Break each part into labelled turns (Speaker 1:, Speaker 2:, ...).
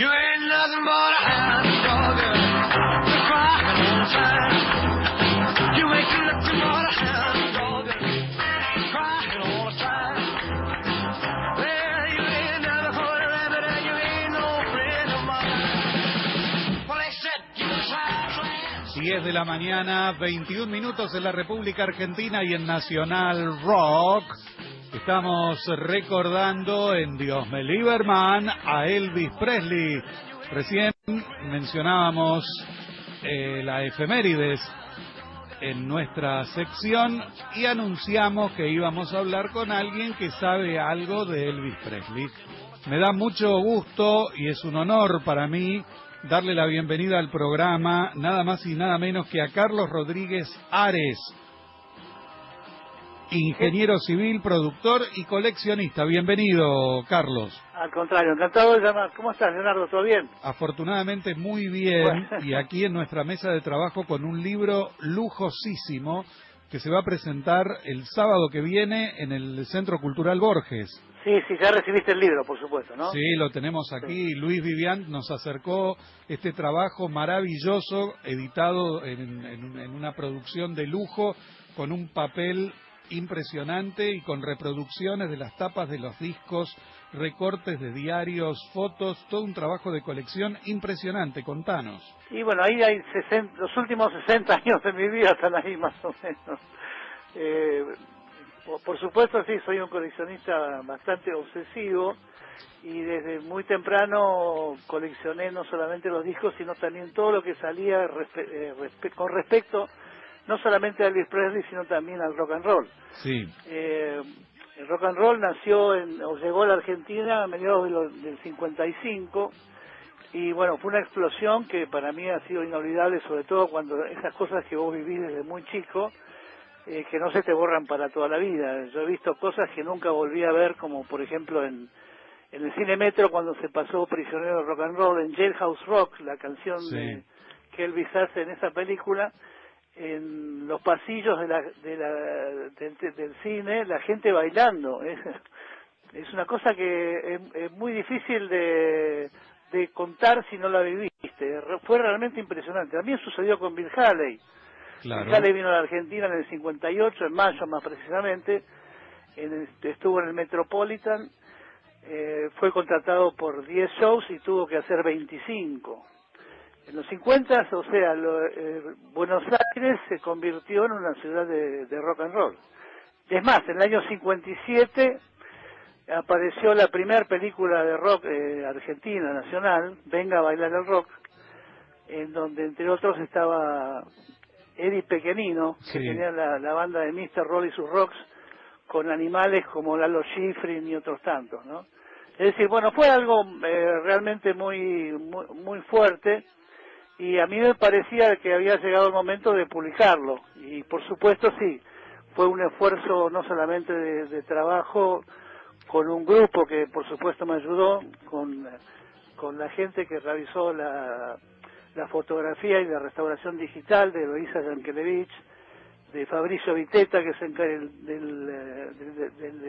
Speaker 1: You ain't nothing but a hound dog, crying all the time. You ain't nothing but a hound dog, crying all the time. Well, you ain't nothing but a rabbit, and you ain't no friend of mine. Well, they said you was high class.
Speaker 2: 10 de la mañana, 21 minutos en la República Argentina y en Nacional Rock. Estamos recordando en Dios me Lieberman a Elvis Presley. Recién mencionábamos eh, la efemérides en nuestra sección y anunciamos que íbamos a hablar con alguien que sabe algo de Elvis Presley. Me da mucho gusto y es un honor para mí darle la bienvenida al programa, nada más y nada menos que a Carlos Rodríguez Ares, ingeniero civil, productor y coleccionista. Bienvenido, Carlos.
Speaker 3: Al contrario, encantado de llamar. ¿Cómo estás, Leonardo? ¿Todo bien?
Speaker 2: Afortunadamente muy bien
Speaker 3: Bueno.
Speaker 2: y aquí en nuestra mesa de trabajo con un libro lujosísimo que se va a presentar el sábado que viene en el Centro Cultural Borges.
Speaker 3: Sí, sí, ya recibiste el libro, por supuesto, ¿no?
Speaker 2: Sí, lo tenemos aquí. Luis Vivian nos acercó este trabajo maravilloso, editado en, en- en una producción de lujo, con un papel impresionante y con reproducciones de las tapas de los discos, recortes de diarios, fotos, todo un trabajo de colección impresionante. Contanos.
Speaker 3: Y bueno, ahí hay 60 los últimos 60 años de mi vida están ahí más o menos. Eh, por, supuesto, sí, soy un coleccionista bastante obsesivo y desde muy temprano coleccioné no solamente los discos, sino también todo lo que salía eh, con respecto no solamente a Elvis Presley, sino también al rock and roll.
Speaker 2: Sí,
Speaker 3: Eh, el rock and roll nació en, o llegó a la Argentina a mediados de lo- del 55 y bueno, fue una explosión que para mí ha sido inolvidable, sobre todo cuando esas cosas que vos vivís desde muy chico, eh, que no se te borran para toda la vida. Yo he visto cosas que nunca volví a ver, como por ejemplo en, en el cine Metro cuando se pasó Prisionero de Rock and Roll, en Jailhouse Rock, la canción
Speaker 2: Sí.
Speaker 3: de, que Elvis hace en esa película, en los pasillos de la, de la, del, del cine, la gente bailando. Es, es una cosa que es, es muy difícil de, de contar si no la viviste. Fue realmente impresionante. También sucedió con Bill Haley.
Speaker 2: claro.
Speaker 3: Bill Haley vino a la Argentina en el 58, en mayo más precisamente. En el- estuvo en el Metropolitan. eh, fue contratado por 10 shows y tuvo que hacer 25. En los 50, o sea, lo- eh, Buenos Aires se convirtió en una ciudad de, de rock and roll. Es más, en el año 57 apareció la primera película de rock eh, argentina, nacional, Venga a bailar el rock, en donde entre otros estaba Eddie Pequenino, que tenía la, la banda de Mr. Roll y sus rocks, con animales como Lalo Schifrin y otros tantos, ¿no? Es decir, bueno, fue algo eh, realmente muy, muy muy fuerte y a mí me parecía que había llegado el momento de publicarlo y por supuesto sí, fue un esfuerzo no solamente de, trabajo con un grupo que por supuesto me ayudó, con, con la gente que realizó la, la fotografía y la restauración digital de Eloisa Yankelevich, de Fabricio Viteta, que se del, del, del-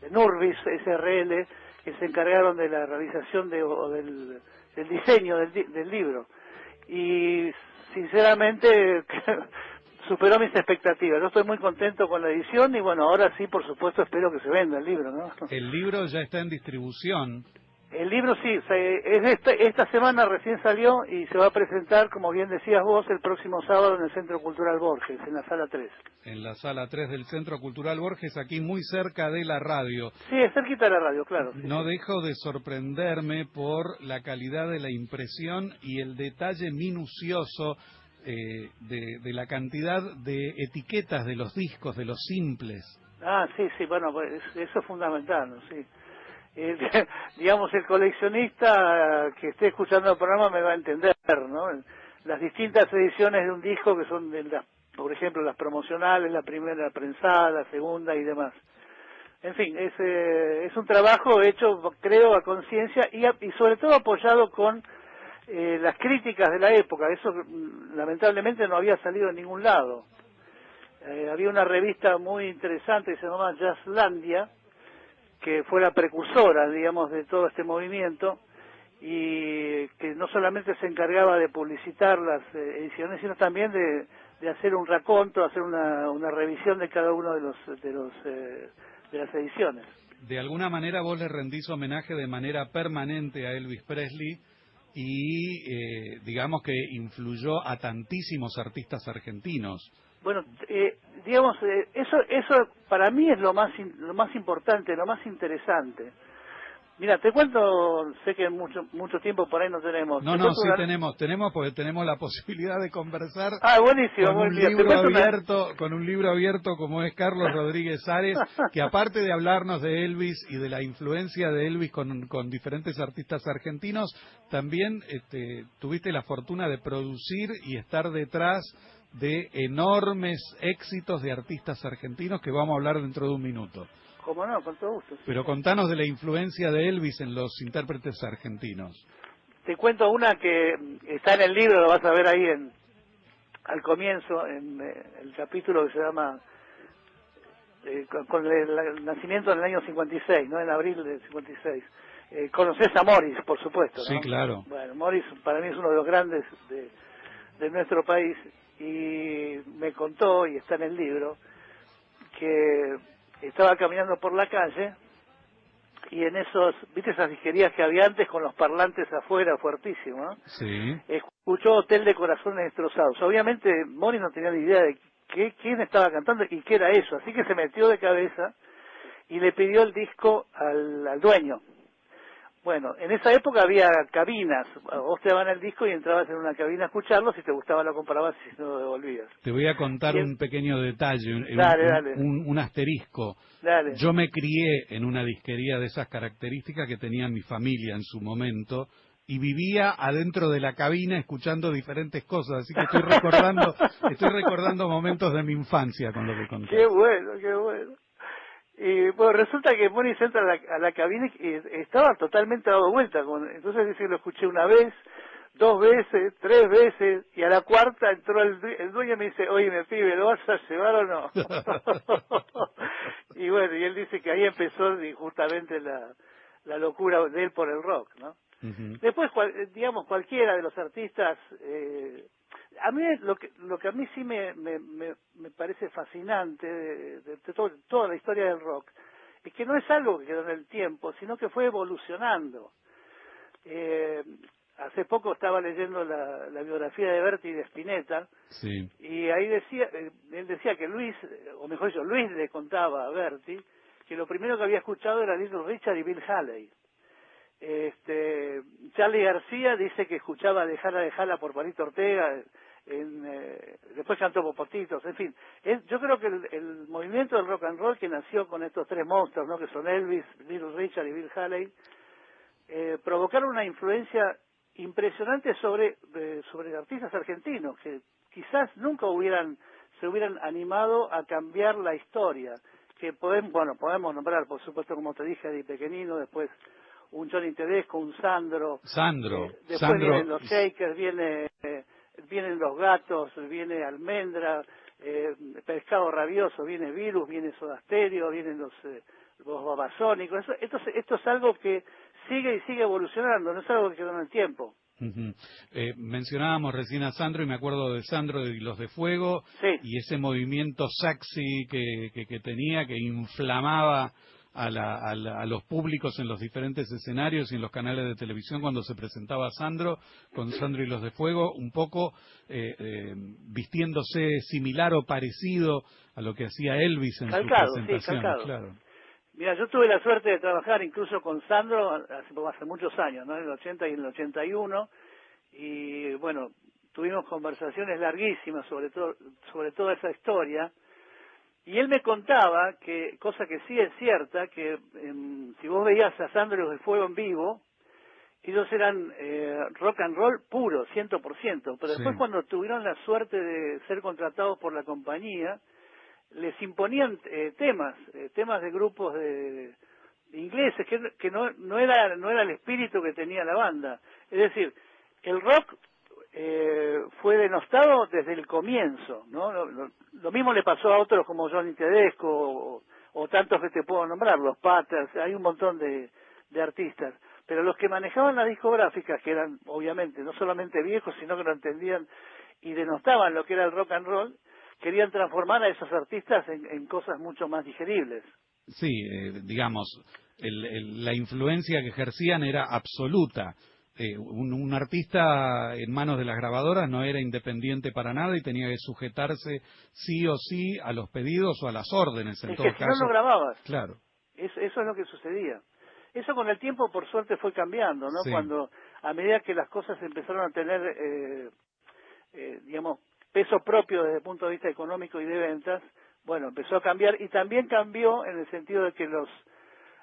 Speaker 3: de, Nurbis SRL, que se encargaron de la realización de, o del, del diseño del, del libro. Y sinceramente superó mis expectativas. Yo estoy muy contento con la edición y bueno, ahora sí, por supuesto, espero que se venda el libro, ¿no?
Speaker 2: El libro ya está en distribución.
Speaker 3: El libro sí, se- es esta, esta semana recién salió y se va a presentar, como bien decías vos, el próximo sábado en el Centro Cultural Borges, en la sala 3.
Speaker 2: en la sala 3 del Centro Cultural Borges, aquí muy cerca de la radio.
Speaker 3: Sí, es cerquita de la radio, claro. sí,
Speaker 2: No
Speaker 3: sí.
Speaker 2: dejo de sorprenderme por la calidad de la impresión y el detalle minucioso eh, de, de la cantidad de etiquetas de los discos, de los simples.
Speaker 3: Ah, sí, sí, bueno, pues es- eso es fundamental, ¿no? sí. El- digamos, el coleccionista que esté escuchando el programa me va a entender, ¿no? Las distintas ediciones de un disco que son, de por ejemplo, las promocionales, la primera prensada, la segunda y demás. En fin, es, eh, es un trabajo hecho, creo, a conciencia y, y sobre todo apoyado con eh, las críticas de la época. Eso mm, lamentablemente no había salido en ningún lado. Eh, había una revista muy interesante que se llamaba Jazzlandia, que fue la precursora, digamos, de todo este movimiento, y no solamente se encargaba de publicitar las eh, ediciones, sino también de, de hacer un raconto, hacer una, una revisión de cada uno de los de los eh, de las ediciones.
Speaker 2: De alguna manera vos le rendís homenaje de manera permanente a Elvis Presley y eh, digamos que influyó a tantísimos artistas argentinos.
Speaker 3: Bueno, eh, digamos, eh, eso eso para mí es lo más in- lo más importante, lo más interesante. Mira, te cuento, sé que mucho mucho tiempo por ahí no tenemos.
Speaker 2: No, no, sí
Speaker 3: una-
Speaker 2: tenemos, tenemos porque tenemos la posibilidad de conversar
Speaker 3: Ah, buenísimo,
Speaker 2: con un libro
Speaker 3: una-
Speaker 2: abierto, con un libro abierto como es Carlos Rodríguez Ares, que aparte de hablarnos de Elvis y de la influencia de Elvis con, con diferentes artistas argentinos, también este, tuviste la fortuna de producir y estar detrás de enormes éxitos de artistas argentinos que vamos a hablar dentro de un minuto.
Speaker 3: Cómo no, con todo gusto. sí.
Speaker 2: Pero contanos de la influencia de Elvis en los intérpretes argentinos.
Speaker 3: Te cuento una que está en el libro, lo vas a ver ahí en al comienzo, en eh, el capítulo que se llama eh, con, con el, el nacimiento en el año 56, ¿no? En abril del 56. Eh, conoces a Morris, por supuesto, ¿no?
Speaker 2: Sí, claro.
Speaker 3: Bueno, Morris para mí es uno de los grandes de, de nuestro país y me contó, y está en el libro, que estaba caminando por la calle y en esos, viste esas disquerías que había antes con los parlantes afuera.
Speaker 2: Sí.
Speaker 3: escuchó Hotel de Corazones Destrozados. Obviamente Mori no tenía ni idea de qué, quién estaba cantando y qué era eso, así que se metió de cabeza y le pidió el disco al, al dueño. Bueno, en esa época había cabinas, vos te daban el disco y entrabas en una cabina a escucharlo, si te gustaba lo comprabas y si no lo devolvías.
Speaker 2: Te voy a contar un pequeño detalle, un,
Speaker 3: Dale,
Speaker 2: un-
Speaker 3: dale.
Speaker 2: un- un asterisco.
Speaker 3: Dale.
Speaker 2: Yo me crié en una disquería de esas características que tenía mi familia en su momento y vivía adentro de la cabina escuchando diferentes cosas, así que estoy recordando, estoy recordando momentos de mi infancia con lo que conté.
Speaker 3: Qué bueno, qué bueno. Y bueno, resulta que Moni entra a la, a la cabina y estaba totalmente dado vuelta. Con, entonces dice, lo escuché una vez, dos veces, tres veces, y a la cuarta entró el, el dueño y me dice, oye, me pibe, ¿lo vas a llevar o no? y bueno, y él dice que ahí empezó justamente la, la locura de él por el rock, ¿no? Después, cual- eh, digamos, cualquiera de los artistas, eh, a mí lo que, lo que a mí sí me, me, me, me parece fascinante de, de- de todo- toda la historia del rock, es que no es algo que quedó en el tiempo, sino que fue evolucionando. Eh, hace poco estaba leyendo la, la biografía de Berti de Spinetta,
Speaker 2: Sí.
Speaker 3: y ahí decía, eh, él decía que Luis, o mejor dicho, Luis le contaba a Berti que lo primero que había escuchado era Little Richard y Bill Haley. Este, Charlie García dice que escuchaba Dejala, Dejala por Juanito Ortega, en, eh, después cantó Popotitos, en fin. Es- yo creo que el, el movimiento del rock and roll que nació con estos tres monstruos, ¿no? que son Elvis, Little Richard y Bill Haley, eh, provocaron una influencia impresionante sobre, eh, sobre artistas argentinos que quizás nunca hubieran se hubieran animado a cambiar la historia que podemos bueno podemos nombrar por supuesto como te dije de pequeñino después un Johnny Tedesco un Sandro
Speaker 2: Sandro,
Speaker 3: eh, después
Speaker 2: Sandro,
Speaker 3: vienen los Shakers viene eh, vienen los gatos viene Almendra eh, pescado rabioso viene virus viene Soda Stereo vienen los eh, los babasónicos eso, esto, es- esto es algo que sigue y sigue evolucionando no es algo que quedó en el tiempo
Speaker 2: Ujú. Eh, mencionábamos recién a Sandro y me acuerdo de Sandro y los de Fuego
Speaker 3: Sí.
Speaker 2: y ese movimiento sexy que, que, que tenía, que inflamaba a, la- a la- a los públicos en los diferentes escenarios y en los canales de televisión cuando se presentaba Sandro, con Sandro y los de Fuego, un poco eh, eh, vistiéndose similar o parecido a lo que hacía Elvis en
Speaker 3: Calcado,
Speaker 2: sus
Speaker 3: sí,
Speaker 2: presentaciones.
Speaker 3: calcado.
Speaker 2: claro.
Speaker 3: Mira, yo tuve la suerte de trabajar incluso con Sandro hace, hace muchos años, ¿no? En el 80 y en el 81. Y bueno, tuvimos conversaciones larguísimas sobre, todo, sobre toda esa historia. Y él me contaba que, cosa que sí es cierta, que em, si vos veías a Sandro y los de Fuego en vivo, ellos eran eh, rock and roll puro, 100%. Pero después
Speaker 2: Sí.
Speaker 3: cuando tuvieron la suerte de ser contratados por la compañía, les imponían eh, temas, eh, temas de grupos de, de ingleses, que, que no, no, era, no era el espíritu que tenía la banda. Es decir, el rock eh, fue denostado desde el comienzo, ¿no? Lo, mismo le pasó a otros como Johnny Tedesco o, tantos que te puedo nombrar, los Patters, hay un montón de, de artistas. Pero los que manejaban las discográficas, que eran obviamente no solamente viejos, sino que lo entendían y denostaban lo que era el rock and roll, querían transformar a esos artistas en, en cosas mucho más digeribles.
Speaker 2: Sí, eh, digamos, el- el- la influencia que ejercían era absoluta. Eh, un, un artista en manos de las grabadoras no era independiente para nada y tenía que sujetarse sí o sí a los pedidos o a las órdenes, en
Speaker 3: es
Speaker 2: todo
Speaker 3: que si
Speaker 2: caso.
Speaker 3: no, no grababas.
Speaker 2: Claro,
Speaker 3: Es- eso es lo que sucedía. Eso con el tiempo, por suerte, fue cambiando, ¿no?
Speaker 2: Sí.
Speaker 3: Cuando, a medida que las cosas empezaron a tener, eh, eh, digamos, peso propio desde el punto de vista económico y de ventas, bueno, empezó a cambiar y también cambió en el sentido de que los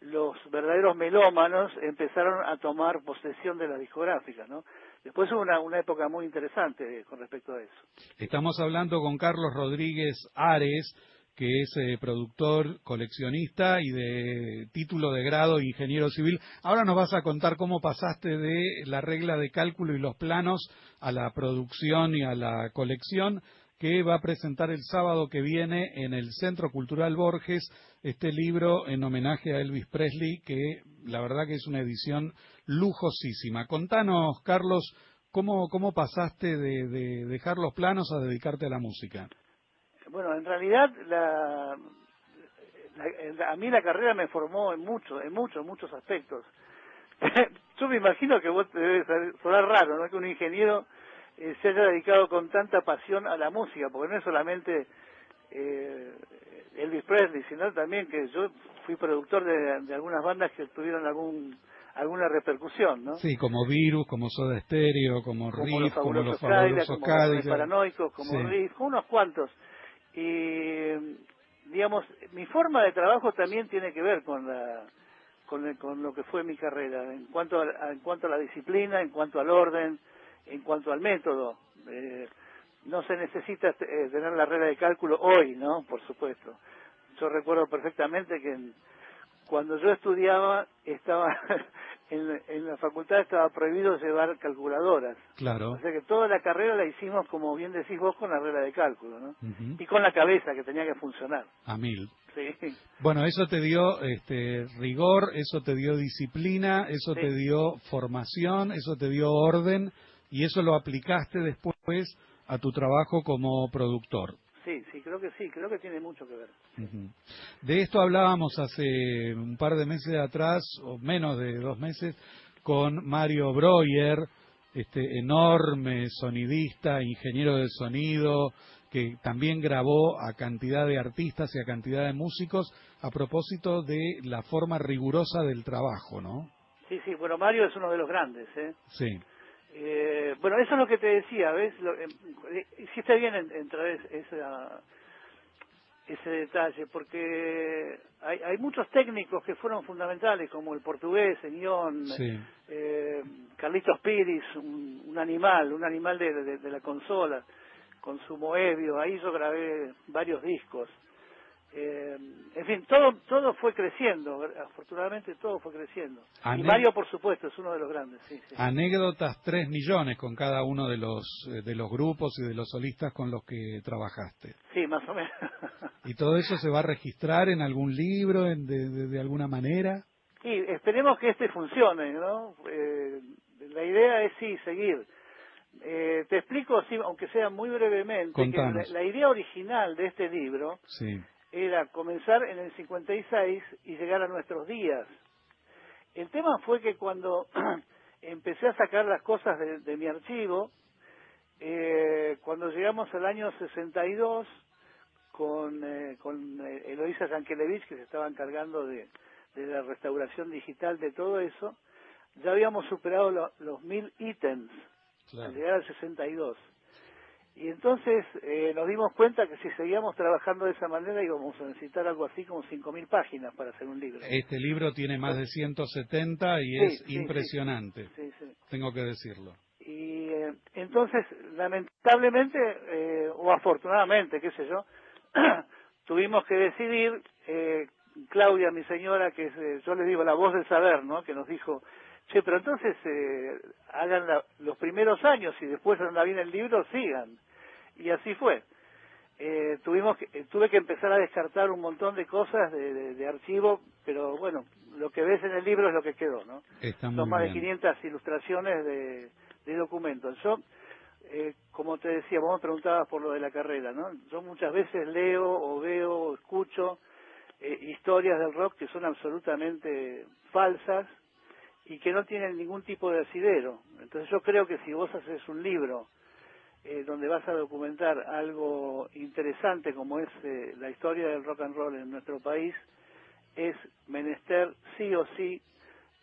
Speaker 3: los verdaderos melómanos empezaron a tomar posesión de las discográficas, ¿no? Después hubo una, época muy interesante con respecto a eso.
Speaker 2: Estamos hablando con Carlos Rodríguez Ares, que es eh, productor, coleccionista y de título de grado ingeniero civil. Ahora nos vas a contar cómo pasaste de la regla de cálculo y los planos a la producción y a la colección que va a presentar el sábado que viene en el Centro Cultural Borges este libro en homenaje a Elvis Presley, que la verdad que es una edición lujosísima. Contanos, Carlos, cómo, cómo pasaste de, de dejar los planos a dedicarte a la música.
Speaker 3: Bueno, en realidad la, a mí la carrera me formó en muchos, en muchos, muchos aspectos. Yo me imagino que vos te debe sonar raro, ¿no? Que un ingeniero eh, se haya dedicado con tanta pasión a la música, porque no es solamente eh, Elvis Presley, sino también que yo fui productor de, de algunas bandas que tuvieron algún alguna repercusión, ¿no?
Speaker 2: Sí, como Virus, como Soda Stereo, como,
Speaker 3: como
Speaker 2: Riff,
Speaker 3: los
Speaker 2: como
Speaker 3: fabulosos
Speaker 2: los fabulosos
Speaker 3: como los paranoicos, como
Speaker 2: Sí.
Speaker 3: Riff, unos cuantos. Y digamos, mi forma de trabajo también tiene que ver con la con, el- con lo que fue mi carrera, en cuanto a, en cuanto a la disciplina, en cuanto al orden, en cuanto al método. Eh, no se necesita eh, tener la regla de cálculo hoy, ¿no? Por supuesto. Yo recuerdo perfectamente que en- cuando yo estudiaba estaba en, en la facultad estaba prohibido llevar calculadoras.
Speaker 2: Claro.
Speaker 3: O sea que toda la carrera la hicimos, como bien decís vos, con la regla de cálculo, ¿no? Y con la cabeza, que tenía que funcionar.
Speaker 2: A mil.
Speaker 3: Sí,
Speaker 2: Bueno, eso te dio este, rigor, eso te dio disciplina, eso
Speaker 3: Sí.
Speaker 2: te dio formación, eso te dio orden y eso lo aplicaste después a tu trabajo como productor.
Speaker 3: sí, sí, creo que sí, creo que tiene mucho que ver.
Speaker 2: Ujú. De esto hablábamos hace un par de meses atrás, o menos de dos meses, con Mario Breuer, este enorme sonidista, ingeniero de sonido, que también grabó a cantidad de artistas y a cantidad de músicos, a propósito de la forma rigurosa del trabajo, ¿no?
Speaker 3: Sí, sí, bueno, Mario es uno de los grandes, ¿eh?
Speaker 2: Sí,
Speaker 3: Eh, bueno, eso es lo que te decía, ¿ves? Lo, eh, hiciste bien en, en esa, ese detalle, porque hay, hay muchos técnicos que fueron fundamentales, como el portugués,
Speaker 2: sí.
Speaker 3: eh, Carlitos Piris, un, un animal, un animal de, de- de la consola, con su Moebio, ahí yo grabé varios discos. Eh, en fin, todo todo fue creciendo, afortunadamente todo fue creciendo. Y Mario, por supuesto, es uno de los grandes, sí, sí.
Speaker 2: Anécdotas tres millones con cada uno de los eh, de los grupos y de los solistas con los que trabajaste.
Speaker 3: Sí, más o menos.
Speaker 2: ¿Y todo eso se va a registrar en algún libro, en- de, de- de alguna manera?
Speaker 3: Y esperemos que este funcione, ¿no? Eh, la idea es sí, seguir. Eh, te explico, sí, aunque sea muy brevemente, que la, la idea original de este libro
Speaker 2: Sí,
Speaker 3: era comenzar en el 56 y llegar a nuestros días. El tema fue que cuando empecé a sacar las cosas de, de mi archivo, eh, cuando llegamos al año 62, con, eh, con eh, Eloisa Yankelevich, que se estaba encargando de, de la restauración digital de todo eso, ya habíamos superado lo- los mil ítems al llegar al 62. Y entonces eh, nos dimos cuenta que si seguíamos trabajando de esa manera íbamos a necesitar algo así como 5.000 páginas para hacer un libro.
Speaker 2: Este libro tiene más de 170 y
Speaker 3: Sí,
Speaker 2: es
Speaker 3: sí,
Speaker 2: impresionante,
Speaker 3: Sí,
Speaker 2: tengo que decirlo.
Speaker 3: Y eh, entonces, lamentablemente, eh, o afortunadamente, qué sé yo, tuvimos que decidir, eh, Claudia, mi señora, que es, eh, yo le digo la voz del saber, ¿no? Que nos dijo, che, pero entonces eh, hagan la- los primeros años y después anda bien el libro, sigan. Y así fue. eh, tuvimos que, eh, tuve que empezar a descartar un montón de cosas de, de- de archivo, pero bueno, lo que ves en el libro es lo que quedó, ¿no?
Speaker 2: Está
Speaker 3: Son más de
Speaker 2: bien.
Speaker 3: 500 ilustraciones de, de documentos. Yo, eh, como te decía, vos me preguntabas por lo de la carrera, ¿no? Yo muchas veces leo o veo o escucho eh, historias del rock que son absolutamente falsas y que no tienen ningún tipo de asidero. Entonces yo creo que si vos haces un libro eh, donde vas a documentar algo interesante como es eh, la historia del rock and roll en nuestro país, es menester sí o sí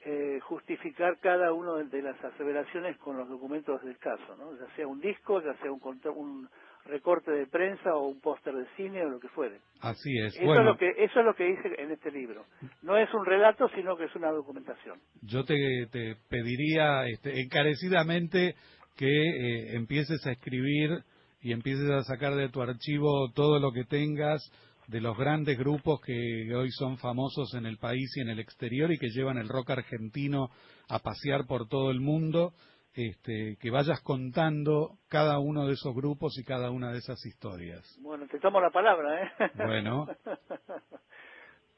Speaker 3: eh, justificar cada una de, las aseveraciones con los documentos del caso, ¿no? ya sea un disco, ya sea un, un recorte de prensa o un póster de cine o lo que fuere.
Speaker 2: Así es.
Speaker 3: Eso,
Speaker 2: bueno,
Speaker 3: es lo que, eso es lo que hice en este libro. No es un relato, sino que es una documentación.
Speaker 2: yo te, te pediría este, encarecidamente que eh, empieces a escribir y empieces a sacar de tu archivo todo lo que tengas de los grandes grupos que hoy son famosos en el país y en el exterior y que llevan el rock argentino a pasear por todo el mundo, este, que vayas contando cada uno de esos grupos y cada una de esas historias.
Speaker 3: Bueno, te tomo la palabra, ¿eh?
Speaker 2: Bueno.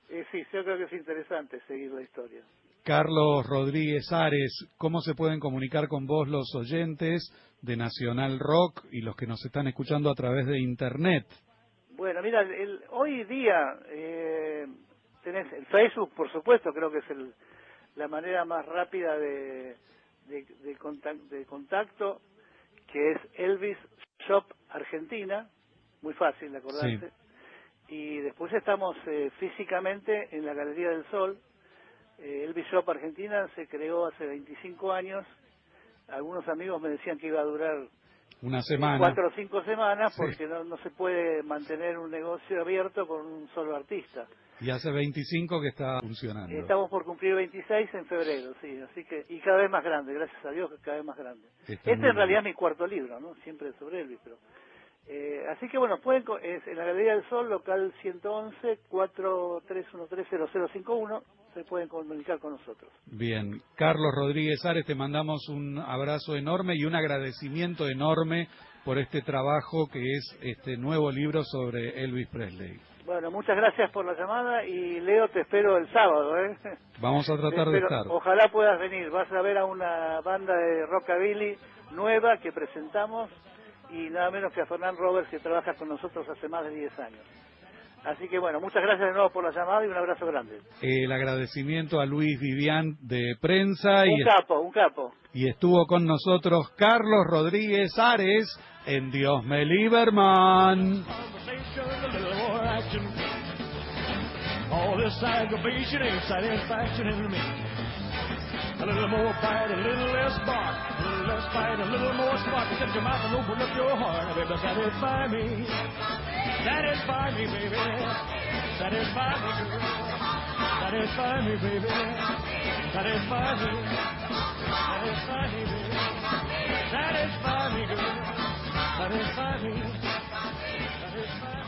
Speaker 3: Eh, sí, yo creo que es interesante seguir la historia.
Speaker 2: Carlos Rodríguez Ares, ¿cómo se pueden comunicar con vos los oyentes de Nacional Rock y los que nos están escuchando a través de Internet?
Speaker 3: Bueno, mira, el- hoy día eh, tenés el Facebook, por supuesto, creo que es el, la manera más rápida de, de, de de contacto, que es Elvis Shop Argentina, muy fácil de acordarse. Y después estamos eh, físicamente en la Galería del Sol. Eh, Elvis Shop Argentina se creó hace 25 años. Algunos amigos me decían que iba a durar
Speaker 2: Una semana.
Speaker 3: cuatro o cinco semanas
Speaker 2: Sí.
Speaker 3: porque no, no se puede mantener un negocio abierto con un solo artista.
Speaker 2: Y hace 25 que está funcionando.
Speaker 3: Estamos por cumplir 26 en febrero, sí, así que y cada vez más grande, gracias a Dios cada vez más grande.
Speaker 2: Está
Speaker 3: este en realidad es mi cuarto libro, ¿no? Siempre sobre Elvis, pero eh, así que bueno, pueden es en la Galería del Sol, local 111 43130051, se pueden comunicar con nosotros.
Speaker 2: Bien, Carlos Rodríguez Ares, te mandamos un abrazo enorme y un agradecimiento enorme por este trabajo que es este nuevo libro sobre Elvis Presley.
Speaker 3: Bueno, muchas gracias por la llamada y Leo te espero el sábado, ¿eh?
Speaker 2: Vamos a tratar de estar.
Speaker 3: Ojalá puedas venir. Vas a ver a una banda de rockabilly nueva que presentamos y nada menos que a Fernán Roberts que trabaja con nosotros hace más de 10 años. Así que bueno, muchas gracias de nuevo por la llamada y un abrazo grande.
Speaker 2: El agradecimiento a Luis Vivian de prensa y
Speaker 3: Un capo, un capo.
Speaker 2: y estuvo con nosotros Carlos Rodríguez Ares en Dios me Lieberman.
Speaker 1: A little more bite, a little less bark. A little less bite, a little more spark. Shut your mouth and open up your heart. Baby, satisfy me. Satisfy me, baby. Satisfy me, girl. Satisfy me, baby. Satisfy me. Satisfy me, baby. Satisfy me, girl. Satisfy me. Satisfy me.